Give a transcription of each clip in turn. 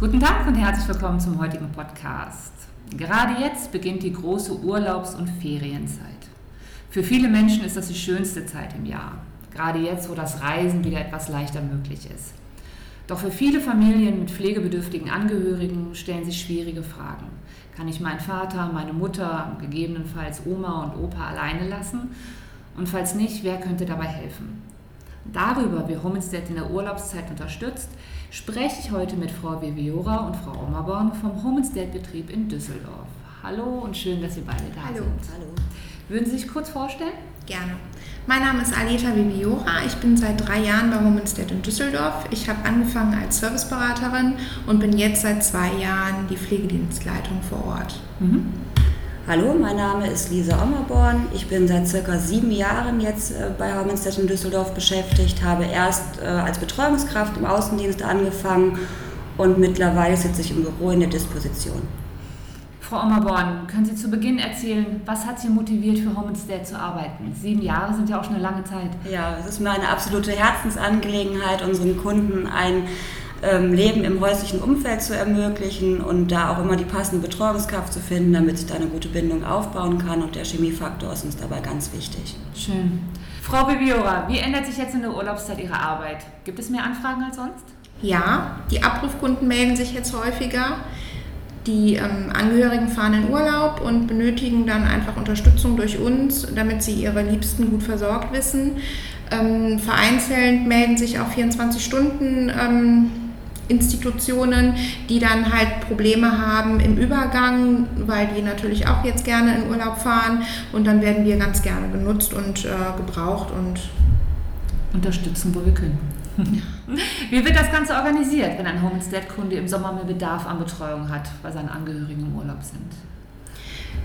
Guten Tag und herzlich willkommen zum heutigen Podcast. Gerade jetzt beginnt die große Urlaubs- und Ferienzeit. Für viele Menschen ist das die schönste Zeit im Jahr. Gerade jetzt, wo das Reisen wieder etwas leichter möglich ist. Doch für viele Familien mit pflegebedürftigen Angehörigen stellen sich schwierige Fragen. Kann ich meinen Vater, meine Mutter, gegebenenfalls Oma und Opa alleine lassen? Und falls nicht, wer könnte dabei helfen? Darüber, wie Homestead in der Urlaubszeit unterstützt, spreche ich heute mit Frau Viviora und Frau Ommerborn vom Homestead-Betrieb in Düsseldorf. Hallo und schön, dass Sie beide da Hallo. sind. Hallo. Würden Sie sich kurz vorstellen? Gerne. Mein Name ist Aleta Viviora. Ich bin seit drei Jahren bei Womenstead in Düsseldorf. Ich habe angefangen als Serviceberaterin und bin jetzt seit zwei Jahren die Pflegedienstleitung vor Ort. Mhm. Hallo, mein Name ist Lisa Ommerborn. Ich bin seit circa sieben Jahren jetzt äh, bei Hormenstedt in Düsseldorf beschäftigt, habe erst äh, als Betreuungskraft im Außendienst angefangen und mittlerweile sitze ich im Büro in der Disposition. Frau Ommerborn, können Sie zu Beginn erzählen, was hat Sie motiviert, für Homestead zu arbeiten? Sieben Jahre sind ja auch schon eine lange Zeit. Ja, es ist mir eine absolute Herzensangelegenheit, unseren Kunden ein ähm, Leben im häuslichen Umfeld zu ermöglichen und da auch immer die passende Betreuungskraft zu finden, damit sich da eine gute Bindung aufbauen kann. Und der Chemiefaktor ist uns dabei ganz wichtig. Schön. Frau Bibiora, wie ändert sich jetzt in der Urlaubszeit Ihre Arbeit? Gibt es mehr Anfragen als sonst? Ja, die Abrufkunden melden sich jetzt häufiger. Die ähm, Angehörigen fahren in Urlaub und benötigen dann einfach Unterstützung durch uns, damit sie ihre Liebsten gut versorgt wissen. Ähm, vereinzelt melden sich auch 24 Stunden ähm, Institutionen, die dann halt Probleme haben im Übergang, weil die natürlich auch jetzt gerne in Urlaub fahren und dann werden wir ganz gerne genutzt und äh, gebraucht und Unterstützen, wo wir können. Wie wird das Ganze organisiert, wenn ein Homestead-Kunde im Sommer mehr Bedarf an Betreuung hat, weil seine Angehörigen im Urlaub sind?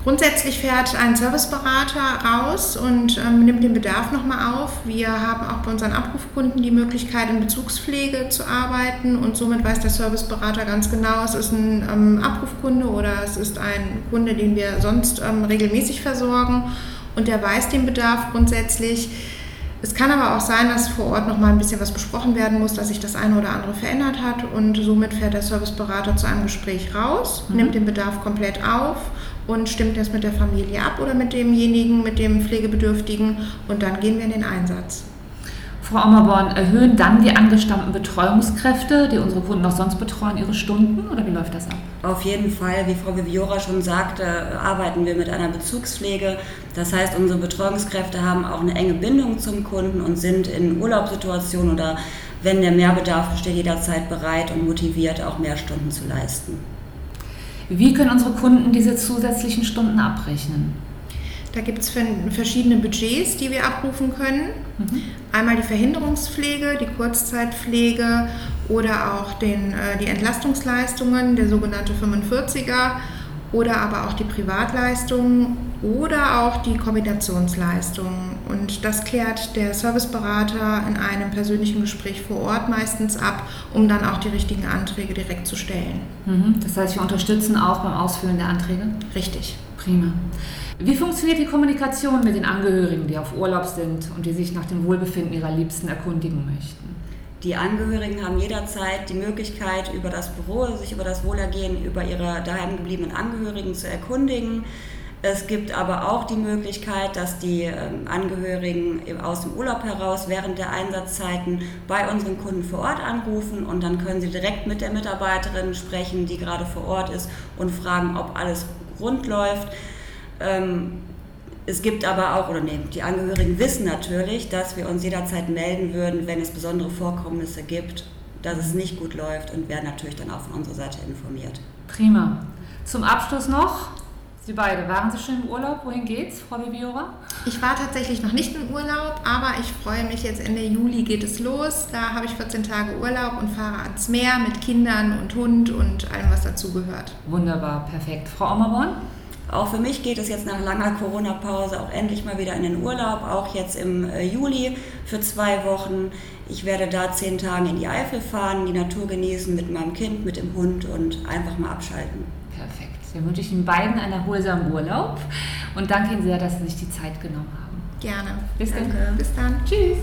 Grundsätzlich fährt ein Serviceberater raus und ähm, nimmt den Bedarf nochmal auf. Wir haben auch bei unseren Abrufkunden die Möglichkeit, in Bezugspflege zu arbeiten und somit weiß der Serviceberater ganz genau, es ist ein ähm, Abrufkunde oder es ist ein Kunde, den wir sonst ähm, regelmäßig versorgen und der weiß den Bedarf grundsätzlich. Es kann aber auch sein, dass vor Ort noch mal ein bisschen was besprochen werden muss, dass sich das eine oder andere verändert hat und somit fährt der Serviceberater zu einem Gespräch raus, mhm. nimmt den Bedarf komplett auf und stimmt das mit der Familie ab oder mit demjenigen, mit dem Pflegebedürftigen und dann gehen wir in den Einsatz. Frau Ommerborn, erhöhen dann die angestammten Betreuungskräfte, die unsere Kunden auch sonst betreuen, ihre Stunden oder wie läuft das ab? Auf jeden Fall, wie Frau Viviora schon sagte, arbeiten wir mit einer Bezugspflege. Das heißt, unsere Betreuungskräfte haben auch eine enge Bindung zum Kunden und sind in Urlaubssituationen oder wenn der Mehrbedarf besteht, jederzeit bereit und motiviert, auch mehr Stunden zu leisten. Wie können unsere Kunden diese zusätzlichen Stunden abrechnen? Da gibt es verschiedene Budgets, die wir abrufen können. Mhm. Einmal die Verhinderungspflege, die Kurzzeitpflege oder auch den, äh, die Entlastungsleistungen, der sogenannte 45er oder aber auch die Privatleistungen oder auch die Kombinationsleistungen. Und das klärt der Serviceberater in einem persönlichen Gespräch vor Ort meistens ab, um dann auch die richtigen Anträge direkt zu stellen. Mhm. Das heißt, wir unterstützen auch beim Ausfüllen der Anträge? Richtig. Prima. Wie funktioniert die Kommunikation mit den Angehörigen, die auf Urlaub sind und die sich nach dem Wohlbefinden ihrer Liebsten erkundigen möchten? Die Angehörigen haben jederzeit die Möglichkeit, über das Büro, sich über das Wohlergehen über ihre daheim gebliebenen Angehörigen zu erkundigen. Es gibt aber auch die Möglichkeit, dass die ähm, Angehörigen aus dem Urlaub heraus während der Einsatzzeiten bei unseren Kunden vor Ort anrufen und dann können sie direkt mit der Mitarbeiterin sprechen, die gerade vor Ort ist und fragen, ob alles rund läuft. Es gibt aber auch, oder nee, die Angehörigen wissen natürlich, dass wir uns jederzeit melden würden, wenn es besondere Vorkommnisse gibt, dass es nicht gut läuft und werden natürlich dann auch von unserer Seite informiert. Prima. Zum Abschluss noch, Sie beide, waren Sie schon im Urlaub? Wohin geht's, Frau Bibiora? Ich war tatsächlich noch nicht im Urlaub, aber ich freue mich, jetzt Ende Juli geht es los. Da habe ich 14 Tage Urlaub und fahre ans Meer mit Kindern und Hund und allem, was dazugehört. Wunderbar, perfekt. Frau Ommerborn? Auch für mich geht es jetzt nach langer Corona-Pause auch endlich mal wieder in den Urlaub, auch jetzt im äh, Juli für zwei Wochen. Ich werde da zehn Tage in die Eifel fahren, die Natur genießen mit meinem Kind, mit dem Hund und einfach mal abschalten. Perfekt. Dann wünsche ich Ihnen beiden einen erholsamen Urlaub und danke Ihnen sehr, dass Sie sich die Zeit genommen haben. Gerne. Bis danke. dann. Bis dann. Tschüss.